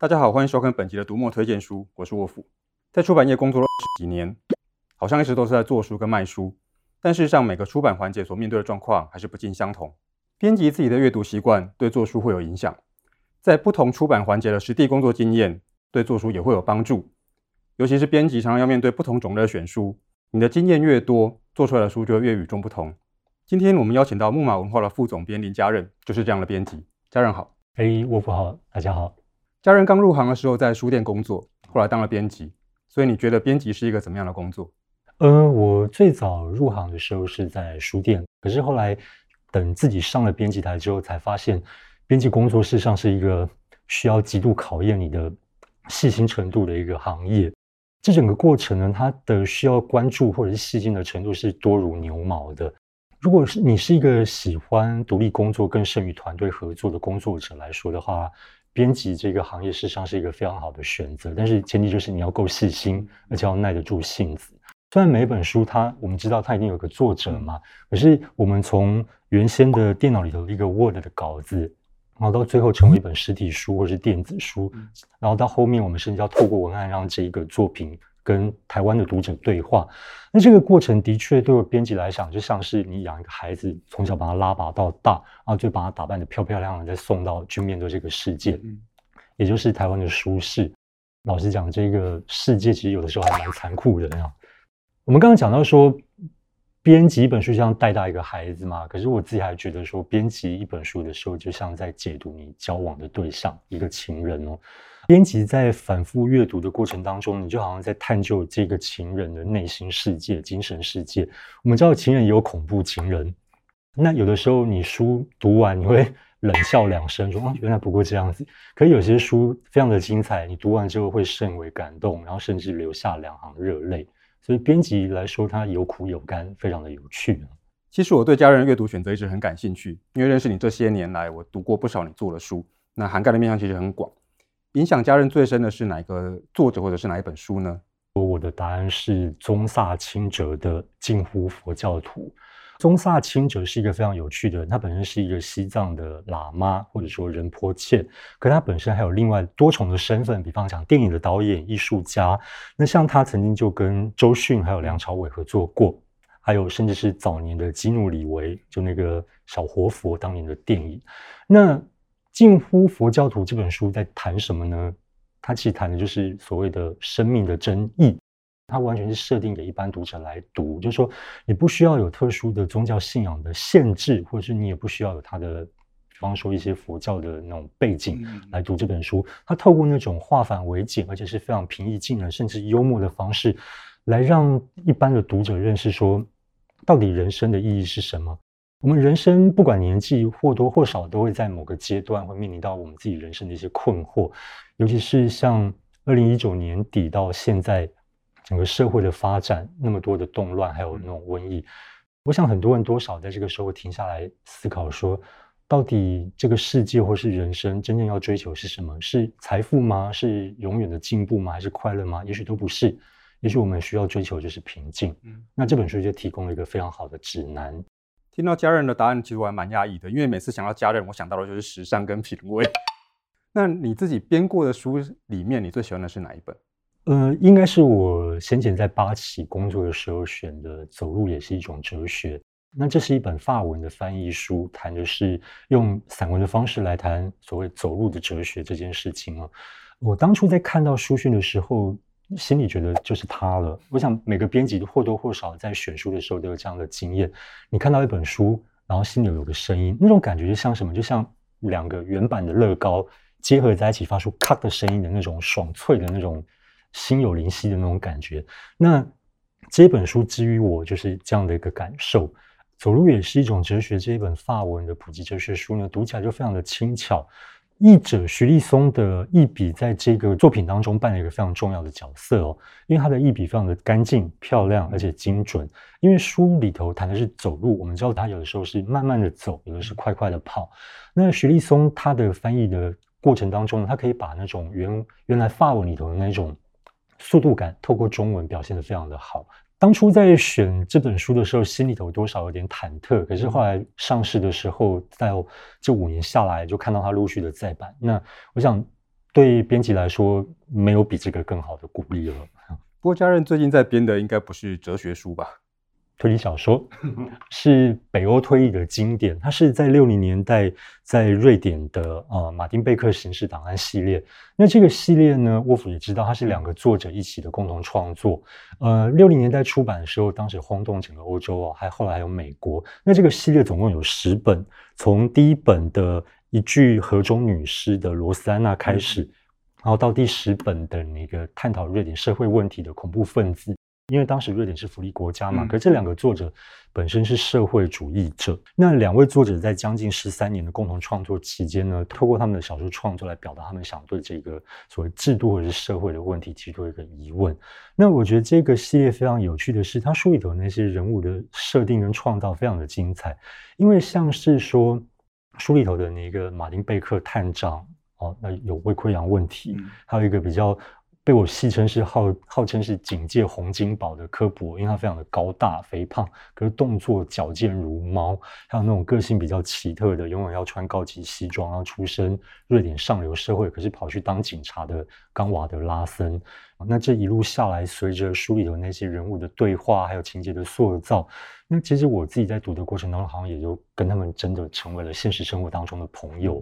大家好，欢迎收看本集的读墨推荐书，我是沃夫。在出版业工作了几年，好像一直都是在做书跟卖书，但事实上每个出版环节所面对的状况还是不尽相同。编辑自己的阅读习惯对做书会有影响，在不同出版环节的实地工作经验对做书也会有帮助。尤其是编辑常常要面对不同种类的选书，你的经验越多，做出来的书就越与众不同。今天我们邀请到木马文化的副总编林家任，就是这样的编辑。家任好，哎，沃夫好，大家好。家人刚入行的时候在书店工作，后来当了编辑，所以你觉得编辑是一个怎么样的工作？呃，我最早入行的时候是在书店，可是后来等自己上了编辑台之后，才发现编辑工作事实上是一个需要极度考验你的细心程度的一个行业。这整个过程呢，它的需要关注或者是细心的程度是多如牛毛的。如果是你是一个喜欢独立工作、更胜于团队合作的工作者来说的话，编辑这个行业事实上是一个非常好的选择，但是前提就是你要够细心，而且要耐得住性子。虽然每一本书它我们知道它一定有个作者嘛，可是我们从原先的电脑里头的一个 Word 的稿子，然后到最后成为一本实体书或是电子书，然后到后面我们甚至要透过文案让这一个作品跟台湾的读者对话，那这个过程的确对我编辑来讲，就像是你养一个孩子，从小把他拉拔到大，然后就把他打扮的漂漂亮亮，再送到去面对这个世界，也就是台湾的舒适。老实讲，这个世界其实有的时候还蛮残酷的那样。我们刚刚讲到说，编辑一本书就像带大一个孩子嘛，可是我自己还觉得说，编辑一本书的时候，就像在解读你交往的对象，一个情人哦。编辑在反复阅读的过程当中，你就好像在探究这个情人的内心世界、精神世界。我们知道情人也有恐怖情人，那有的时候你书读完，你会冷笑两声，说：“哦，原来不过这样子。”可有些书非常的精彩，你读完之后会甚为感动，然后甚至流下两行热泪。所以编辑来说，它有苦有甘，非常的有趣。其实我对家人阅读选择一直很感兴趣，因为认识你这些年来，我读过不少你做的书，那涵盖的面向其实很广。影响家人最深的是哪个作者或者是哪一本书呢？我的答案是宗萨钦哲的《近乎佛教徒》。宗萨钦哲是一个非常有趣的人，他本身是一个西藏的喇嘛或者说仁波切，可他本身还有另外多重的身份，比方讲电影的导演、艺术家。那像他曾经就跟周迅还有梁朝伟合作过，还有甚至是早年的基努李维，就那个小活佛当年的电影。那近乎佛教徒这本书在谈什么呢？它其实谈的就是所谓的生命的真义，它完全是设定给一般读者来读，就是说你不需要有特殊的宗教信仰的限制，或者是你也不需要有它的，比方说一些佛教的那种背景来读这本书。它透过那种化繁为简，而且是非常平易近人，甚至幽默的方式，来让一般的读者认识说，到底人生的意义是什么。我们人生不管年纪或多或少，都会在某个阶段会面临到我们自己人生的一些困惑，尤其是像二零一九年底到现在，整个社会的发展那么多的动乱，还有那种瘟疫，我想很多人多少在这个时候停下来思考说，到底这个世界或是人生真正要追求是什么？是财富吗？是永远的进步吗？还是快乐吗？也许都不是，也许我们需要追求就是平静。嗯那这本书就提供了一个非常好的指南。听到家人的答案，其实我还蛮讶异的，因为每次想到家人，我想到的就是时尚跟品味。那你自己编过的书里面，你最喜欢的是哪一本？呃，应该是我先前在八旗工作的时候选的《走路也是一种哲学》。那这是一本法文的翻译书，谈的是用散文的方式来谈所谓走路的哲学这件事情啊。我当初在看到书讯的时候，心里觉得就是他了。我想每个编辑或多或少在选书的时候都有这样的经验。你看到一本书，然后心里有个声音，那种感觉就像什么？就像两个原版的乐高结合在一起，发出咔的声音的那种爽脆的那种心有灵犀的那种感觉。那这本书基于我就是这样的一个感受。走路也是一种哲学。这一本法文的普及哲学书呢，读起来就非常的轻巧。译者徐立松的译笔在这个作品当中扮演一个非常重要的角色哦，因为他的译笔非常的干净、漂亮，而且精准。因为书里头谈的是走路，我们知道他有的时候是慢慢的走，有的是快快的跑。那徐立松他的翻译的过程当中呢，他可以把那种原原来法文里头的那种速度感，透过中文表现得非常的好。当初在选这本书的时候，心里头多少有点忐忑。可是后来上市的时候，在这五年下来，就看到它陆续的再版。那我想，对编辑来说，没有比这个更好的鼓励了。不过，家人最近在编的应该不是哲学书吧？推理小说是北欧推理的经典，它是在六零年代在瑞典的呃马丁贝克刑事档案系列。那这个系列呢，沃夫也知道，它是两个作者一起的共同创作。呃，六零年代出版的时候，当时轰动整个欧洲哦，还后来还有美国。那这个系列总共有十本，从第一本的一具河中女尸的罗斯安娜开始，然后到第十本的那个探讨瑞典社会问题的恐怖分子。因为当时瑞典是福利国家嘛，可是这两个作者本身是社会主义者。嗯、那两位作者在将近十三年的共同创作期间呢，透过他们的小说创作来表达他们想对这个所谓制度或者是社会的问题提出一个疑问。那我觉得这个系列非常有趣的是，他书里头那些人物的设定跟创造非常的精彩。因为像是说书里头的那个马丁贝克探长哦，那有胃溃疡问题，嗯、还有一个比较。被我戏称是号号称是警界洪金宝的科博，因为他非常的高大肥胖，可是动作矫健如猫。还有那种个性比较奇特的，永远要穿高级西装，然后出身瑞典上流社会，可是跑去当警察的冈瓦德拉森。那这一路下来，随着书里头那些人物的对话，还有情节的塑造，那其实我自己在读的过程当中，好像也就跟他们真的成为了现实生活当中的朋友。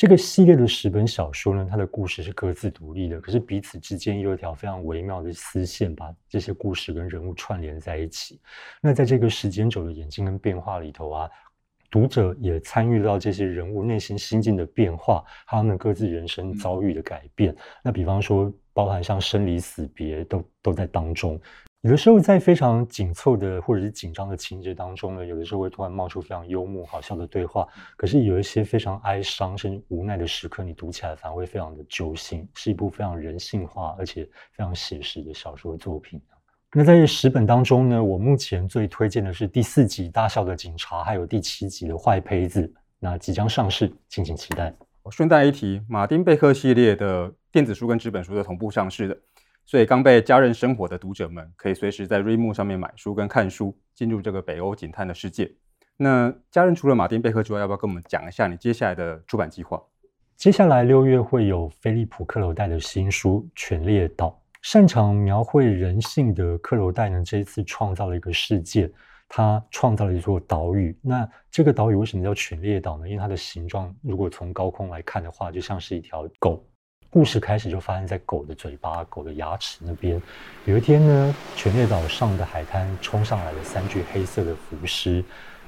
这个系列的十本小说呢，它的故事是各自独立的，可是彼此之间有一条非常微妙的丝线，把这些故事跟人物串联在一起。那在这个时间轴的演进跟变化里头啊，读者也参与到这些人物内心心境的变化，他们各自人生遭遇的改变。那比方说，包含像生离死别，都都在当中。有的时候，在非常紧凑的或者是紧张的情节当中呢，有的时候会突然冒出非常幽默好笑的对话。可是有一些非常哀伤甚至无奈的时刻，你读起来反而会非常的揪心，是一部非常人性化而且非常写实的小说作品。那在这十本当中呢，我目前最推荐的是第四集《大笑的警察》，还有第七集的《坏胚子》，那即将上市，敬请期待。我顺带一提，马丁贝克系列的电子书跟纸本书的同步上市的。所以，刚被家人生活的读者们，可以随时在 remove 上面买书跟看书，进入这个北欧警探的世界。那家人除了马丁贝克之外，要不要跟我们讲一下你接下来的出版计划？接下来六月会有菲利普·克罗代的新书《犬猎岛》。擅长描绘人性的克罗代呢，这一次创造了一个世界，他创造了一座岛屿。那这个岛屿为什么叫犬猎岛呢？因为它的形状，如果从高空来看的话，就像是一条狗。故事开始就发生在狗的嘴巴、狗的牙齿那边。有一天呢，犬列岛上的海滩冲上来了三具黑色的浮尸。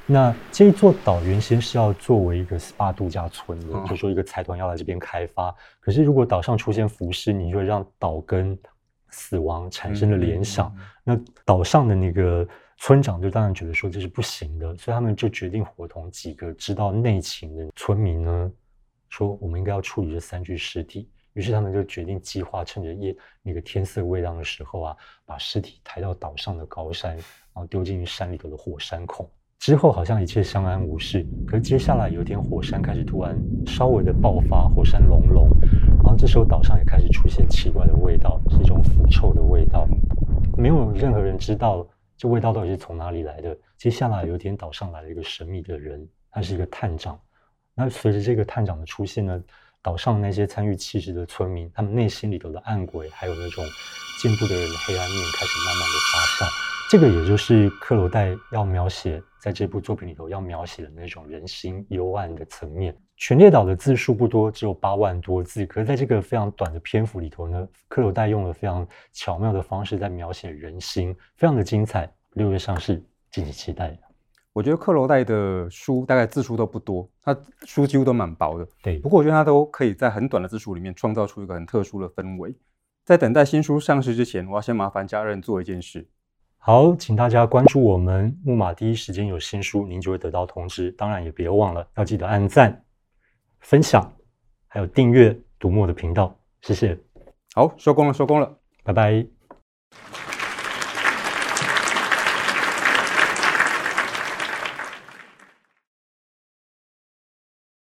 那这一座岛原先是要作为一个 SPA 度假村的，就说一个财团要来这边开发。可是如果岛上出现浮尸，你就会让岛跟死亡产生了联想。那岛上的那个村长就当然觉得说这是不行的，所以他们就决定伙同几个知道内情的村民呢，说我们应该要处理这三具尸体。于是他们就决定计划，趁着夜那个天色未亮的时候啊，把尸体抬到岛上的高山，然后丢进山里头的火山孔。之后好像一切相安无事，可是接下来有一天火山开始突然稍微的爆发，火山隆隆，然后这时候岛上也开始出现奇怪的味道，是一种腐臭的味道，没有任何人知道这味道到底是从哪里来的。接下来有一天岛上来了一个神秘的人，他是一个探长。那随着这个探长的出现呢，岛上那些参与弃尸的村民，他们内心里头的暗鬼，还有那种见不得人的黑暗面，开始慢慢的发酵。这个也就是克罗代要描写在这部作品里头要描写的那种人心幽暗的层面。全列岛的字数不多，只有八万多字，可是在这个非常短的篇幅里头呢，克罗代用了非常巧妙的方式在描写人心，非常的精彩。六月上市，敬请期待。我觉得克罗代的书大概字数都不多，他书几乎都蛮薄的。对，不过我觉得他都可以在很短的字数里面创造出一个很特殊的氛围。在等待新书上市之前，我要先麻烦家人做一件事。好，请大家关注我们木马，第一时间有新书，您就会得到通知。当然也别忘了要记得按赞、分享，还有订阅读墨的频道。谢谢。好，收工了，收工了，拜拜。